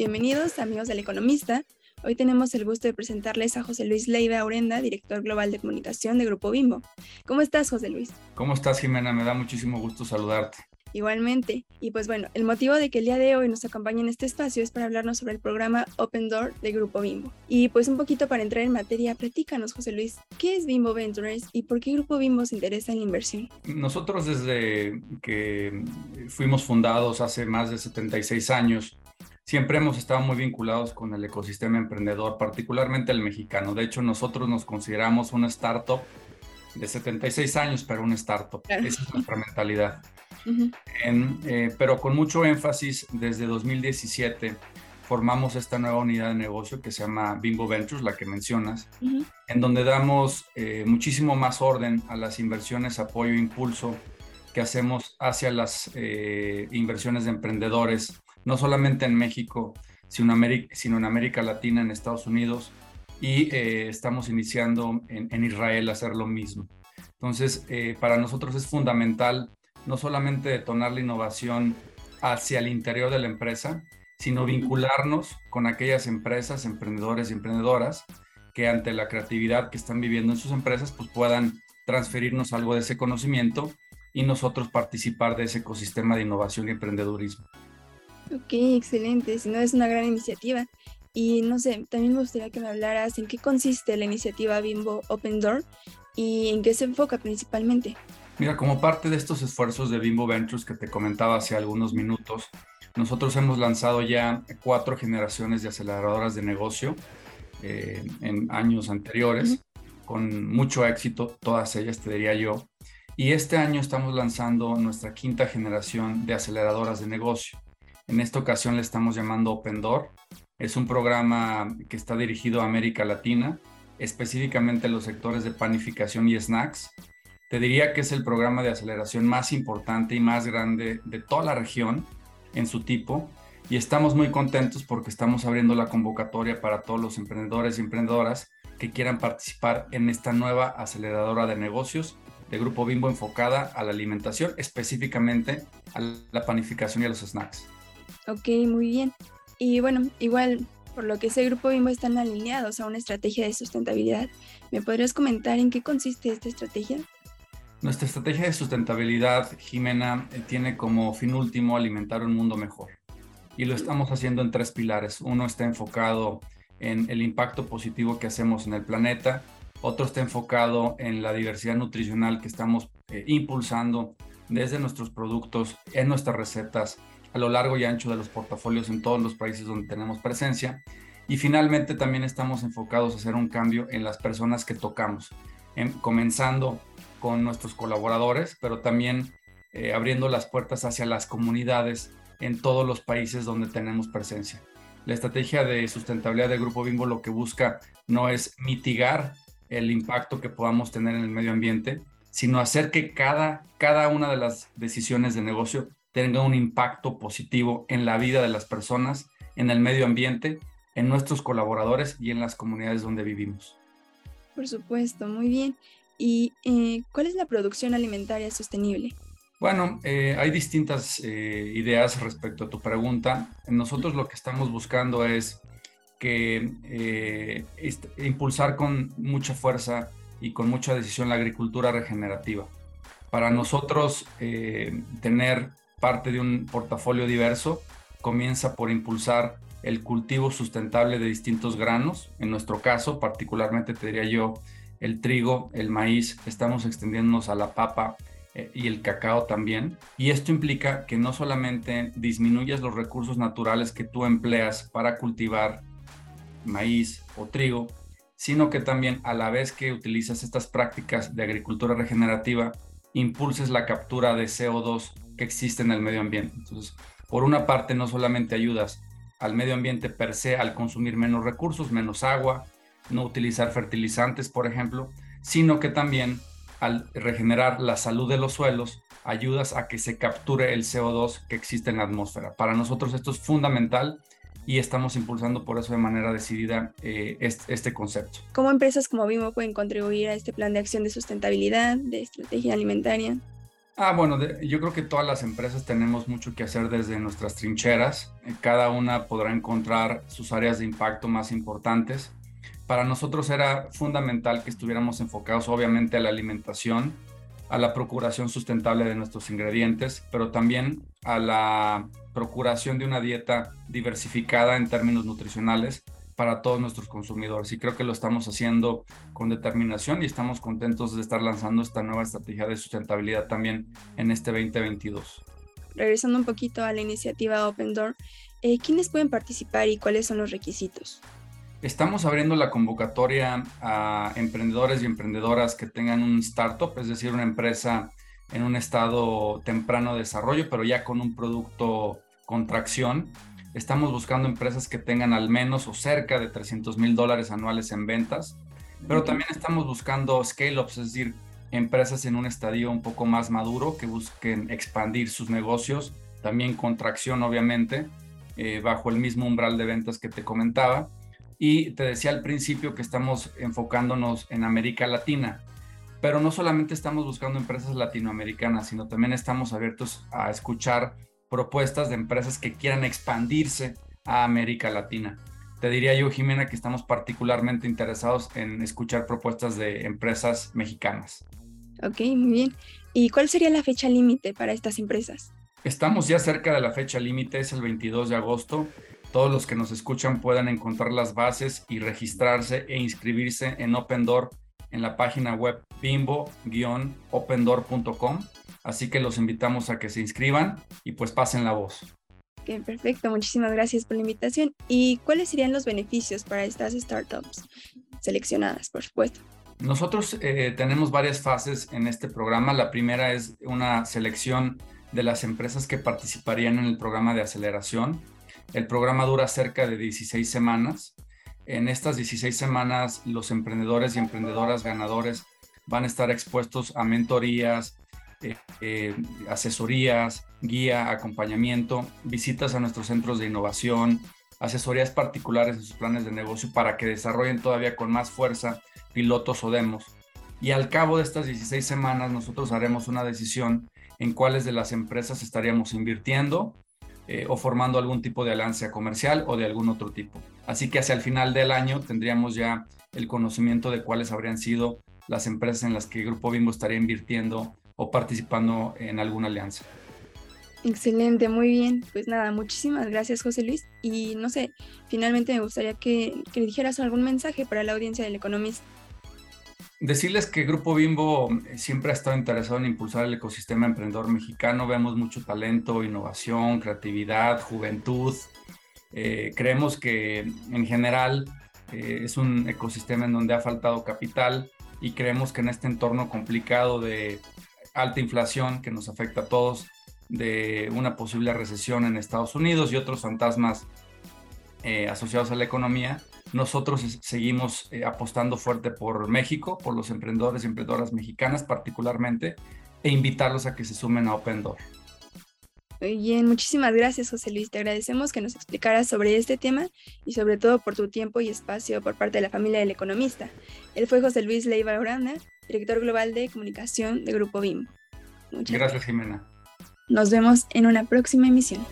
Bienvenidos, amigos del Economista. Hoy tenemos el gusto de presentarles a José Luis Leiva Aurenda, director global de comunicación de Grupo Bimbo. ¿Cómo estás, José Luis? ¿Cómo estás, Jimena? Me da muchísimo gusto saludarte. Igualmente. Y pues bueno, el motivo de que el día de hoy nos acompañe en este espacio es para hablarnos sobre el programa Open Door de Grupo Bimbo. Y pues un poquito para entrar en materia, platícanos, José Luis, ¿qué es Bimbo Ventures y por qué Grupo Bimbo se interesa en la inversión? Nosotros desde que fuimos fundados hace más de 76 años, siempre hemos estado muy vinculados con el ecosistema emprendedor, particularmente el mexicano. De hecho, nosotros nos consideramos una startup de 76 años, pero una startup. Esa es nuestra mentalidad. Eh, pero con mucho énfasis, desde 2017 formamos esta nueva unidad de negocio que se llama Bimbo Ventures, la que mencionas, en donde damos eh, muchísimo más orden a las inversiones, apoyo e impulso que hacemos hacia las eh, inversiones de emprendedores, no solamente en México, sino, en América Latina, en Estados Unidos, y estamos iniciando en, en, Israel a hacer lo mismo. Entonces, para nosotros es fundamental no solamente detonar la innovación hacia el interior de la empresa, sino vincularnos con aquellas empresas, emprendedores y emprendedoras que ante la creatividad que están viviendo en sus empresas, pues puedan transferirnos algo de ese conocimiento y nosotros participar de ese ecosistema de innovación y emprendedurismo. Ok, excelente, si no es una gran iniciativa. Y no sé, también me gustaría que me hablaras en qué consiste la iniciativa Bimbo Open Door y en qué se enfoca principalmente. Mira, como parte de estos esfuerzos de Bimbo Ventures que te comentaba hace algunos minutos, nosotros hemos lanzado ya cuatro generaciones de aceleradoras de negocio eh, en años anteriores, con mucho éxito, todas ellas te diría yo. Y este año estamos lanzando nuestra quinta generación de aceleradoras de negocio. En esta ocasión le estamos llamando Open Door. Es un programa que está dirigido a América Latina, específicamente en los sectores de panificación y snacks, te diría que es el programa de aceleración más importante y más grande de toda la región en su tipo y estamos muy contentos porque estamos abriendo la convocatoria para todos los emprendedores y emprendedoras que quieran participar en esta nueva aceleradora de negocios de Grupo Bimbo enfocada a la alimentación, específicamente a la panificación y a los snacks. Ok, muy bien. Y bueno, igual, por lo que ese Grupo Bimbo están alineados a una estrategia de sustentabilidad. ¿Me podrías comentar en qué consiste esta estrategia? Nuestra estrategia de sustentabilidad, Jimena, eh, tiene como fin último alimentar un mundo mejor. Y lo estamos haciendo en tres pilares. Uno está enfocado en el impacto positivo que hacemos en el planeta. Otro está enfocado en la diversidad nutricional que estamos eh, impulsando desde nuestros productos, en nuestras recetas, a lo largo y ancho de los portafolios en todos los países donde tenemos presencia. Y finalmente también estamos enfocados a hacer un cambio en las personas que tocamos, comenzando con nuestros colaboradores, pero también eh, abriendo las puertas hacia las comunidades en todos los países donde tenemos presencia. La estrategia de sustentabilidad del Grupo Bimbo lo que busca no es mitigar el impacto que podamos tener en el medio ambiente, sino hacer que cada, cada una de las decisiones de negocio tenga un impacto positivo en la vida de las personas, en el medio ambiente, en nuestros colaboradores y en las comunidades donde vivimos. Por supuesto, muy bien. ¿Y eh, cuál es la producción alimentaria sostenible? Bueno, eh, hay distintas eh, ideas respecto a tu pregunta. Nosotros lo que estamos buscando es que impulsar con mucha fuerza y con mucha decisión la agricultura regenerativa. Para nosotros, tener parte de un portafolio diverso comienza por impulsar el cultivo sustentable de distintos granos. En nuestro caso, particularmente te diría yo, el trigo, el maíz, estamos extendiéndonos a la papa eh, y el cacao también. Y esto implica que no solamente disminuyas los recursos naturales que tú empleas para cultivar maíz o trigo, sino que también a la vez que utilizas estas prácticas de agricultura regenerativa, impulses la captura de CO2 que en el medio ambiente. Entonces, por una parte, no solamente ayudas al medio ambiente per se al consumir menos recursos, menos agua, no utilizar fertilizantes, por ejemplo, sino que también al regenerar la salud de los suelos, ayudas a que se capture el CO2 que existe en la atmósfera. Para nosotros esto es fundamental y estamos impulsando por eso de manera decidida eh, este, concepto. ¿Cómo empresas como Bimbo pueden contribuir a este plan de acción de sustentabilidad, de estrategia alimentaria? Ah, bueno, yo creo que todas las empresas tenemos mucho que hacer desde nuestras trincheras. Eh, cada una podrá encontrar sus áreas de impacto más importantes. Para nosotros era fundamental que estuviéramos enfocados obviamente a la alimentación, a la procuración sustentable de nuestros ingredientes, pero también a la procuración de una dieta diversificada en términos nutricionales para todos nuestros consumidores. Y creo que lo estamos haciendo con determinación y estamos contentos de estar lanzando esta nueva estrategia de sustentabilidad también en este 2022. Regresando un poquito a la iniciativa Open Door, eh, ¿quiénes pueden participar y cuáles son los requisitos? Estamos abriendo la convocatoria a emprendedores y emprendedoras que tengan un startup, es decir, una empresa en un estado temprano de desarrollo, pero ya con un producto con tracción Estamos buscando empresas que tengan al menos o cerca de 300 mil dólares anuales en ventas, pero también estamos buscando scale-ups, es decir, empresas en un estadio un poco más maduro que busquen expandir sus negocios, también con tracción obviamente, eh, bajo el mismo umbral de ventas que te comentaba. Y te decía al principio que estamos enfocándonos en América Latina, pero no solamente estamos buscando empresas latinoamericanas, sino también estamos abiertos a escuchar propuestas de empresas que quieran expandirse a América Latina. Te diría yo, Jimena, que estamos particularmente interesados en escuchar propuestas de empresas mexicanas. Ok, muy bien. ¿Y cuál sería la fecha límite para estas empresas? Estamos ya cerca de la fecha límite, es el 22 de agosto. Todos los que nos escuchan puedan encontrar las bases y registrarse e inscribirse en Open Door en la página web bimbo-opendoor.com Así que los invitamos a que se inscriban y pues pasen la voz. Perfecto. Muchísimas gracias por la invitación. ¿Y cuáles serían los beneficios para estas startups seleccionadas, por supuesto? Nosotros eh, tenemos varias fases en este programa. La primera es una selección de las empresas que participarían en el programa de aceleración. El programa dura cerca de 16 semanas. En estas 16 semanas, los emprendedores y emprendedoras ganadores van a estar expuestos a mentorías, eh, asesorías, guía, acompañamiento, visitas a nuestros centros de innovación, asesorías particulares en sus planes de negocio para que desarrollen todavía con más fuerza pilotos o demos. Y al cabo de estas 16 semanas nosotros haremos una decisión en cuáles de las empresas estaríamos invirtiendo eh, o formando algún tipo de alianza comercial o de algún otro tipo. Así que hacia el final del año tendríamos ya el conocimiento de cuáles habrían sido las empresas en las que Grupo Bimbo estaría invirtiendo o participando en alguna alianza. Excelente, muy bien. Pues nada, muchísimas gracias José Luis. Y no sé, finalmente me gustaría que, que dijeras algún mensaje para la audiencia del Economista. Decirles que Grupo Bimbo siempre ha estado interesado en impulsar el ecosistema emprendedor mexicano. Vemos mucho talento, innovación, creatividad, juventud. Eh, creemos que en general eh, es un ecosistema en donde ha faltado capital y creemos que en este entorno complicado de alta inflación que nos afecta a todos, de una posible recesión en Estados Unidos y otros fantasmas eh, asociados a la economía, nosotros seguimos eh, apostando fuerte por México, por los emprendedores y emprendedoras mexicanas particularmente, e invitarlos a que se sumen a Open Door. Muy bien, muchísimas gracias José Luis. Te agradecemos que nos explicaras sobre este tema y sobre todo por tu tiempo y espacio por parte de la familia del economista. Él fue José Luis Leiva Oranda, director global de comunicación de Grupo BIM. Muchas gracias, Jimena. Nos vemos en una próxima emisión.